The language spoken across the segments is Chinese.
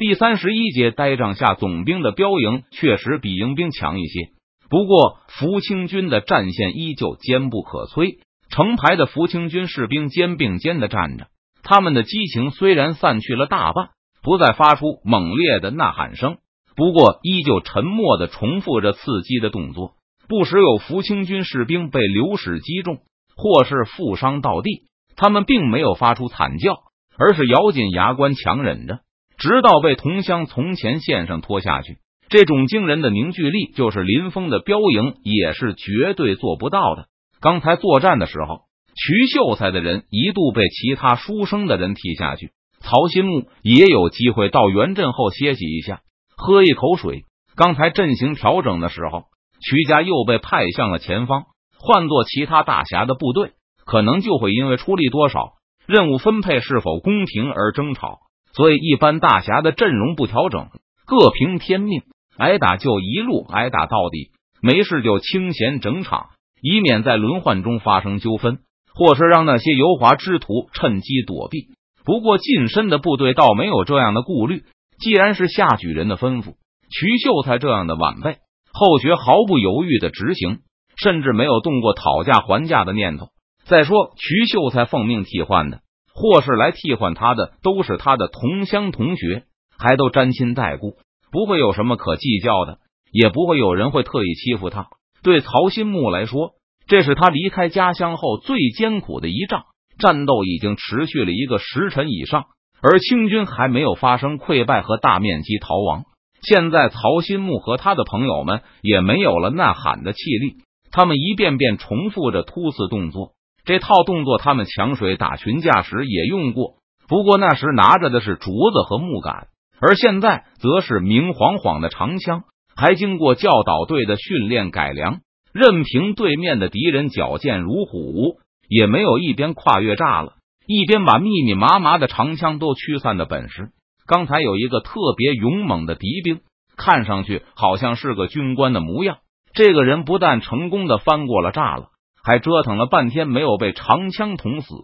第三十一节呆帐下总兵的标营确实比营兵强一些，不过福清军的战线依旧坚不可摧。成排的福清军士兵肩并肩的站着，他们的激情虽然散去了大半，不再发出猛烈的呐喊声，不过依旧沉默的重复着刺激的动作。不时有福清军士兵被流矢击中，或是负伤倒地，他们并没有发出惨叫，而是咬紧牙关强忍着。直到被同乡从前线上拖下去，这种惊人的凝聚力，就是林峰的标营也是绝对做不到的。刚才作战的时候，徐秀才的人一度被其他书生的人踢下去，曹新木也有机会到原阵后歇息一下，喝一口水。刚才阵型调整的时候，徐家又被派向了前方。换做其他大侠的部队，可能就会因为出力多少、任务分配是否公平而争吵。所以，一般大侠的阵容不调整，各凭天命，挨打就一路挨打到底，没事就清闲整场，以免在轮换中发生纠纷，或是让那些油滑之徒趁机躲避。不过，近身的部队倒没有这样的顾虑。既然是下举人的吩咐，徐秀才这样的晚辈，后学毫不犹豫的执行，甚至没有动过讨价还价的念头。再说，徐秀才奉命替换的。或是来替换他的，都是他的同乡同学，还都沾亲带故，不会有什么可计较的，也不会有人会特意欺负他。对曹新木来说，这是他离开家乡后最艰苦的一仗。战斗已经持续了一个时辰以上，而清军还没有发生溃败和大面积逃亡。现在，曹新木和他的朋友们也没有了呐喊的气力，他们一遍遍重复着突刺动作。这套动作，他们抢水打群架时也用过，不过那时拿着的是竹子和木杆，而现在则是明晃晃的长枪，还经过教导队的训练改良。任凭对面的敌人矫健如虎，也没有一边跨越栅了，一边把密密麻麻的长枪都驱散的本事。刚才有一个特别勇猛的敌兵，看上去好像是个军官的模样。这个人不但成功的翻过了栅了。还折腾了半天没有被长枪捅死，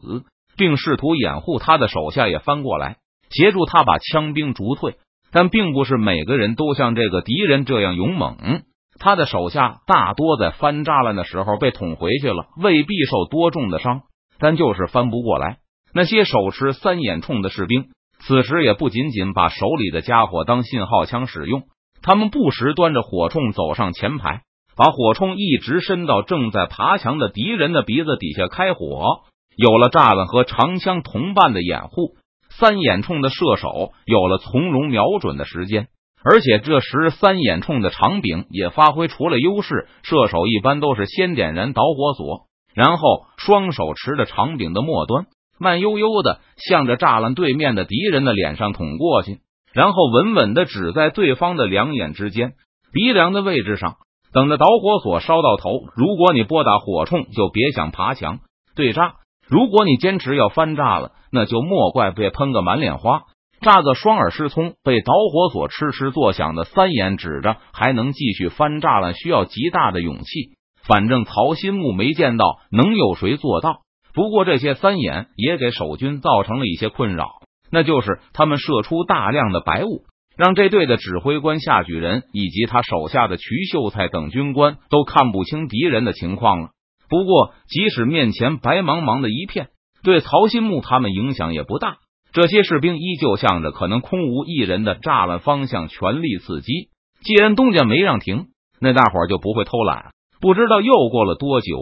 并试图掩护他的手下也翻过来协助他把枪兵逐退，但并不是每个人都像这个敌人这样勇猛。他的手下大多在翻栅栏的时候被捅回去了，未必受多重的伤，但就是翻不过来。那些手持三眼铳的士兵，此时也不仅仅把手里的家伙当信号枪使用，他们不时端着火铳走上前排。把火铳一直伸到正在爬墙的敌人的鼻子底下开火。有了栅栏和长枪同伴的掩护，三眼铳的射手有了从容瞄准的时间。而且这时三眼铳的长柄也发挥出了优势。射手一般都是先点燃导火索，然后双手持着长柄的末端，慢悠悠的向着栅栏对面的敌人的脸上捅过去，然后稳稳的指在对方的两眼之间鼻梁的位置上。等着导火索烧到头，如果你拨打火铳，就别想爬墙对炸；如果你坚持要翻炸了，那就莫怪被喷个满脸花，炸个双耳失聪。被导火索哧哧作响的三眼指着，还能继续翻炸了，需要极大的勇气。反正曹新木没见到能有谁做到。不过这些三眼也给守军造成了一些困扰，那就是他们射出大量的白雾。让这队的指挥官夏举人以及他手下的瞿秀才等军官都看不清敌人的情况了。不过，即使面前白茫茫的一片，对曹新木他们影响也不大。这些士兵依旧向着可能空无一人的栅栏方向全力刺击。既然东家没让停，那大伙就不会偷懒。不知道又过了多久，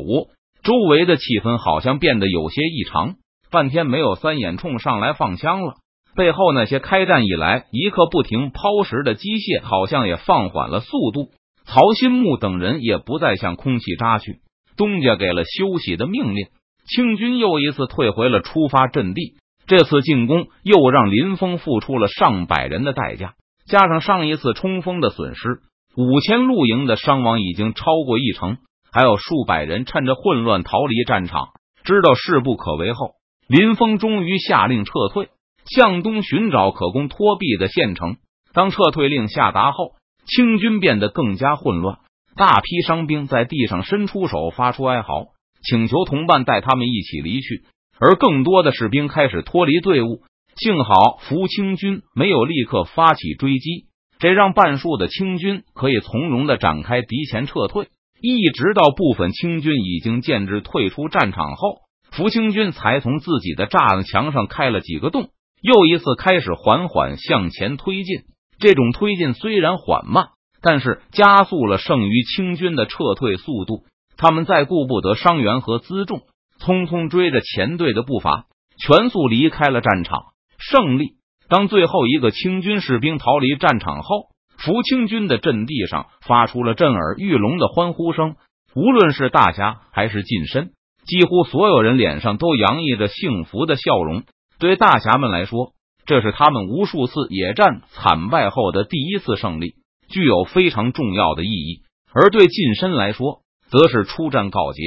周围的气氛好像变得有些异常。半天没有三眼冲上来放枪了。背后那些开战以来一刻不停抛石的机械，好像也放缓了速度。曹新木等人也不再向空气扎去。东家给了休息的命令，清军又一次退回了出发阵地。这次进攻又让林峰付出了上百人的代价，加上上一次冲锋的损失，五千露营的伤亡已经超过一成，还有数百人趁着混乱逃离战场。知道势不可为后，林峰终于下令撤退。向东寻找可供托庇的县城。当撤退令下达后，清军变得更加混乱。大批伤兵在地上伸出手，发出哀嚎，请求同伴带他们一起离去。而更多的士兵开始脱离队伍，幸好福清军没有立刻发起追击，这让半数的清军可以从容的展开敌前撤退。一直到部分清军已经建制退出战场后，福清军才从自己的栅栏墙上开了几个洞，又一次开始缓缓向前推进。这种推进虽然缓慢，但是加速了剩余清军的撤退速度。他们再顾不得伤员和辎重，匆匆追着前队的步伐，全速离开了战场。胜利！当最后一个清军士兵逃离战场后，福清军的阵地上发出了震耳欲聋的欢呼声。无论是大侠还是近身，几乎所有人脸上都洋溢着幸福的笑容。对大侠们来说，这是他们无数次野战惨败后的第一次胜利，具有非常重要的意义；而对近身来说，则是出战告捷，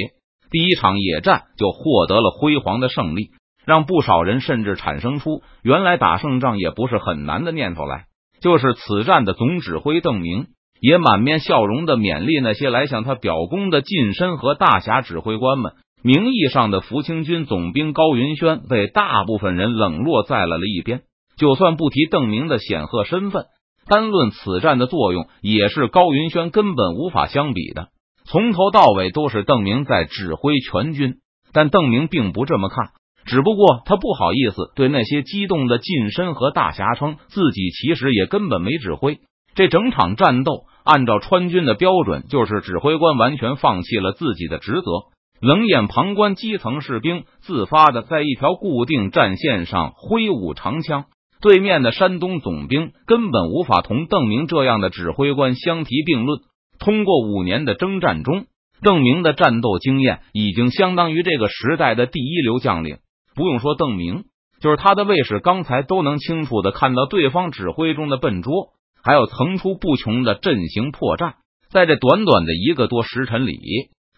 第一场野战就获得了辉煌的胜利，让不少人甚至产生出原来打胜仗也不是很难的念头来。就是此战的总指挥邓明，也满面笑容的勉励那些来向他表功的近身和大侠指挥官们。名义上的福清军总兵高云轩被大部分人冷落在了了一边。就算不提邓明的显赫身份，单论此战的作用，也是高云轩根本无法相比的。从头到尾都是邓明在指挥全军，但邓明并不这么看，只不过他不好意思对那些激动的近身和大侠称自己其实也根本没指挥。这整场战斗，按照川军的标准，就是指挥官完全放弃了自己的职责，冷眼旁观基层士兵自发的在一条固定战线上挥舞长枪。对面的山东总兵根本无法同邓明这样的指挥官相提并论。通过五年的征战中，邓明的战斗经验已经相当于这个时代的第一流将领。不用说邓明，就是他的卫士，刚才都能清楚的看到对方指挥中的笨拙，还有层出不穷的阵型破绽。在这短短的一个多时辰里，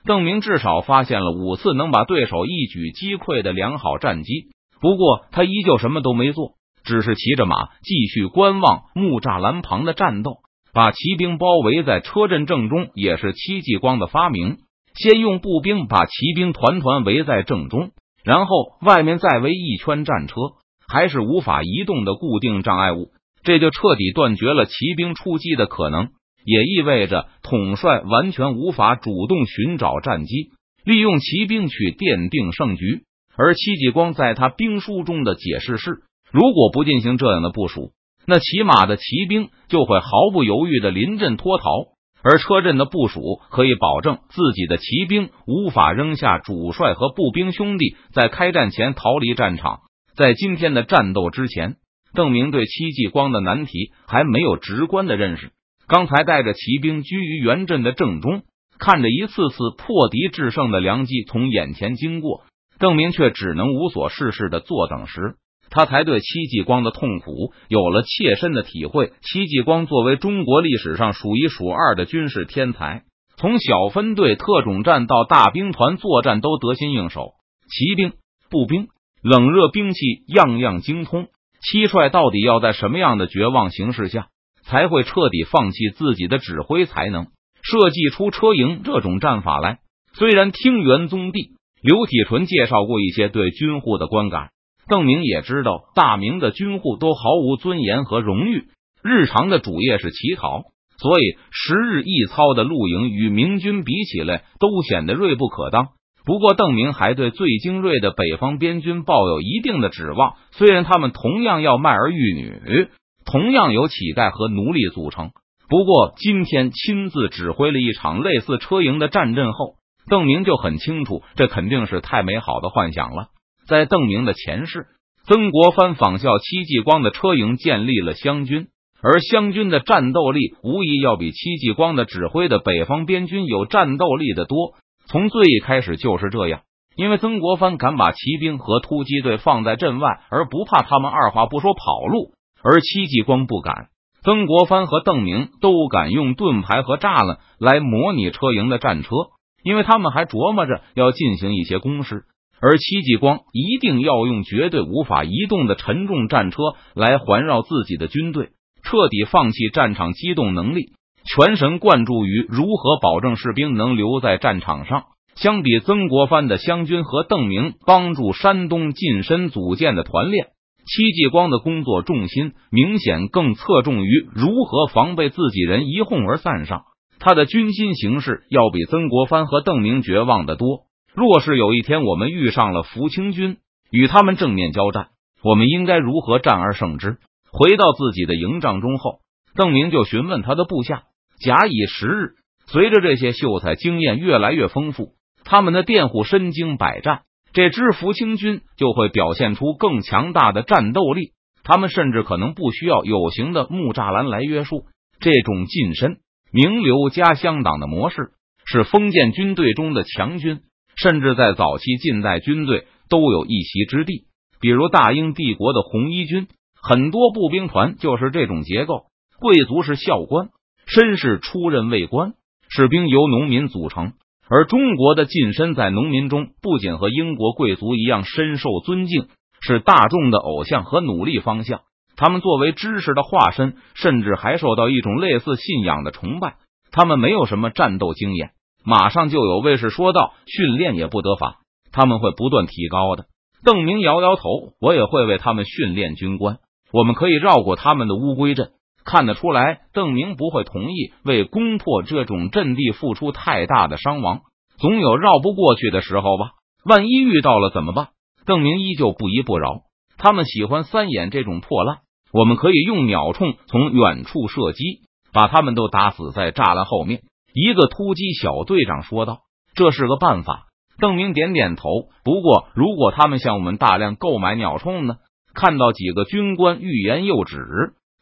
邓明至少发现了五次能把对手一举击溃的良好战机。不过，他依旧什么都没做，只是骑着马继续观望木栅栏旁的战斗。把骑兵包围在车阵正中，也是戚继光的发明。先用步兵把骑兵团团围在正中，然后外面再围一圈战车，还是无法移动的固定障碍物，这就彻底断绝了骑兵出击的可能，也意味着统帅完全无法主动寻找战机，利用骑兵去奠定胜局。而戚继光在他兵书中的解释是：如果不进行这样的部署。那骑马的骑兵就会毫不犹豫的临阵脱逃，而车阵的部署可以保证自己的骑兵无法扔下主帅和步兵兄弟在开战前逃离战场。在今天的战斗之前，邓明对戚继光的难题还没有直观的认识。刚才带着骑兵居于原阵的正中，看着一次次破敌制胜的良机从眼前经过，邓明却只能无所事事的坐等时。他才对戚继光的痛苦有了切身的体会。戚继光作为中国历史上数一数二的军事天才，从小分队、特种战到大兵团作战都得心应手，骑兵、步兵、冷热兵器样样精通。七帅到底要在什么样的绝望形势下，才会彻底放弃自己的指挥才能，设计出车营这种战法来？虽然听元宗帝刘体纯介绍过一些对军户的观感。邓明也知道，大明的军户都毫无尊严和荣誉，日常的主业是乞讨，所以十日一操的露营与明军比起来，都显得锐不可当。不过，邓明还对最精锐的北方边军抱有一定的指望，虽然他们同样要卖儿育女，同样由乞丐和奴隶组成。不过，今天亲自指挥了一场类似车营的战阵后，邓明就很清楚，这肯定是太美好的幻想了。在邓明的前世，曾国藩仿效戚继光的车营建立了湘军，而湘军的战斗力无疑要比戚继光的指挥的北方边军有战斗力的多。从最一开始就是这样，因为曾国藩敢把骑兵和突击队放在阵外，而不怕他们二话不说跑路，而戚继光不敢。曾国藩和邓明都敢用盾牌和栅栏来模拟车营的战车，因为他们还琢磨着要进行一些攻势。而戚继光一定要用绝对无法移动的沉重战车来环绕自己的军队，彻底放弃战场机动能力，全神贯注于如何保证士兵能留在战场上。相比曾国藩的湘军和邓明帮助山东近身组建的团练，戚继光的工作重心明显更侧重于如何防备自己人一哄而散上，他的军心形势要比曾国藩和邓明绝望的多。若是有一天我们遇上了福清军，与他们正面交战，我们应该如何战而胜之？回到自己的营帐中后，邓明就询问他的部下。假以时日，随着这些秀才经验越来越丰富，他们的佃户身经百战，这支福清军就会表现出更强大的战斗力。他们甚至可能不需要有形的木栅栏来约束。这种近身、名流加乡党的模式，是封建军队中的强军。甚至在早期近代军队都有一席之地，比如大英帝国的红衣军，很多步兵团就是这种结构。贵族是校官，绅士出任卫官，士兵由农民组成。而中国的近身在农民中不仅和英国贵族一样深受尊敬，是大众的偶像和努力方向。他们作为知识的化身，甚至还受到一种类似信仰的崇拜。他们没有什么战斗经验。马上就有卫士说道：“训练也不得法，他们会不断提高的。”邓明摇摇头：“我也会为他们训练军官，我们可以绕过他们的乌龟阵。”看得出来，邓明不会同意为攻破这种阵地付出太大的伤亡。总有绕不过去的时候吧？万一遇到了怎么办？邓明依旧不依不饶。他们喜欢三眼这种破烂，我们可以用鸟铳从远处射击，把他们都打死在栅栏后面。一个突击小队长说道：“这是个办法。”邓明点点头。不过，如果他们向我们大量购买鸟铳呢？看到几个军官欲言又止，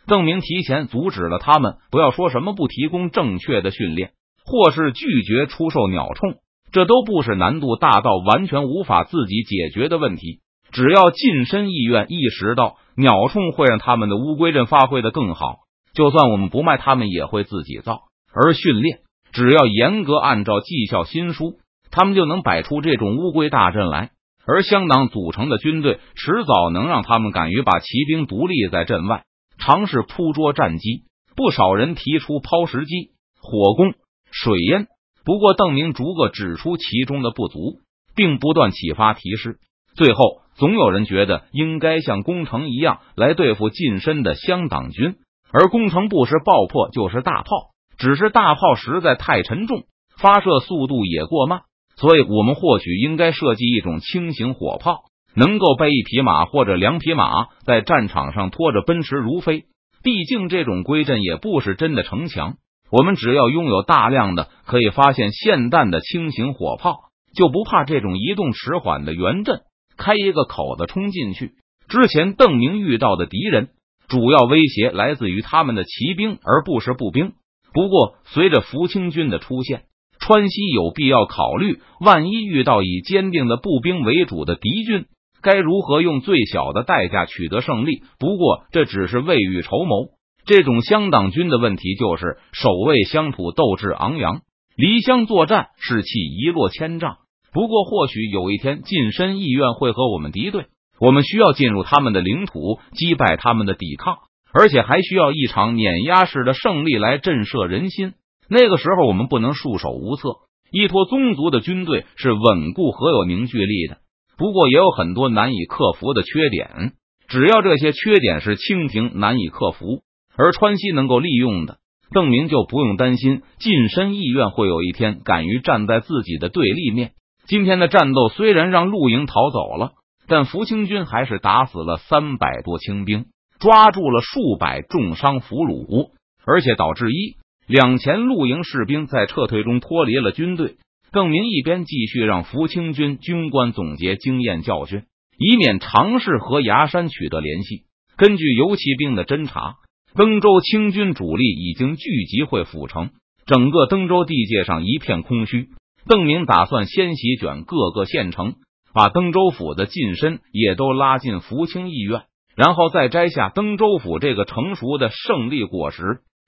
邓明提前阻止了他们。不要说什么不提供正确的训练，或是拒绝出售鸟铳，这都不是难度大到完全无法自己解决的问题。只要近身意愿意识到鸟铳会让他们的乌龟阵发挥的更好，就算我们不卖，他们也会自己造。而训练。只要严格按照绩效新书，他们就能摆出这种乌龟大阵来。而乡党组成的军队，迟早能让他们敢于把骑兵独立在阵外，尝试扑捉战机。不少人提出抛石机、火攻、水淹，不过邓明逐个指出其中的不足，并不断启发提示。最后，总有人觉得应该像攻城一样来对付近身的乡党军，而攻城不是爆破就是大炮。只是大炮实在太沉重，发射速度也过慢，所以我们或许应该设计一种轻型火炮，能够被一匹马或者两匹马在战场上拖着奔驰如飞。毕竟这种龟阵也不是真的城墙，我们只要拥有大量的可以发现霰弹的轻型火炮，就不怕这种移动迟缓的圆阵开一个口子冲进去。之前邓明遇到的敌人，主要威胁来自于他们的骑兵，而不是步兵。不过，随着福清军的出现，川西有必要考虑，万一遇到以坚定的步兵为主的敌军，该如何用最小的代价取得胜利？不过，这只是未雨绸缪。这种乡党军的问题就是，守卫乡土斗志昂扬，离乡作战士气一落千丈。不过，或许有一天近身意愿会和我们敌对，我们需要进入他们的领土，击败他们的抵抗。而且还需要一场碾压式的胜利来震慑人心。那个时候，我们不能束手无策。依托宗族的军队是稳固和有凝聚力的，不过也有很多难以克服的缺点。只要这些缺点是清廷难以克服，而川西能够利用的，邓明就不用担心近身意愿会有一天敢于站在自己的对立面。今天的战斗虽然让陆营逃走了，但福清军还是打死了三百多清兵。抓住了数百重伤俘虏，而且导致一两前露营士兵在撤退中脱离了军队。邓明一边继续让福清军军官总结经验教训，以免尝试和崖山取得联系。根据游骑兵的侦查，登州清军主力已经聚集会府城，整个登州地界上一片空虚。邓明打算先席卷各个县城，把登州府的近身也都拉进福清议院。然后再摘下登州府这个成熟的胜利果实。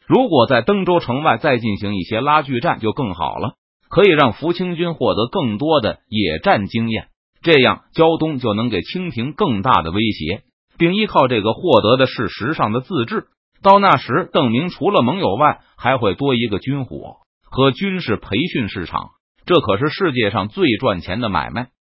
如果在登州城外再进行一些拉锯战，就更好了，可以让福清军获得更多的野战经验。这样，胶东就能给清廷更大的威胁，并依靠这个获得的事实上的自治。到那时，邓明除了盟友外，还会多一个军火和军事培训市场。这可是世界上最赚钱的买卖。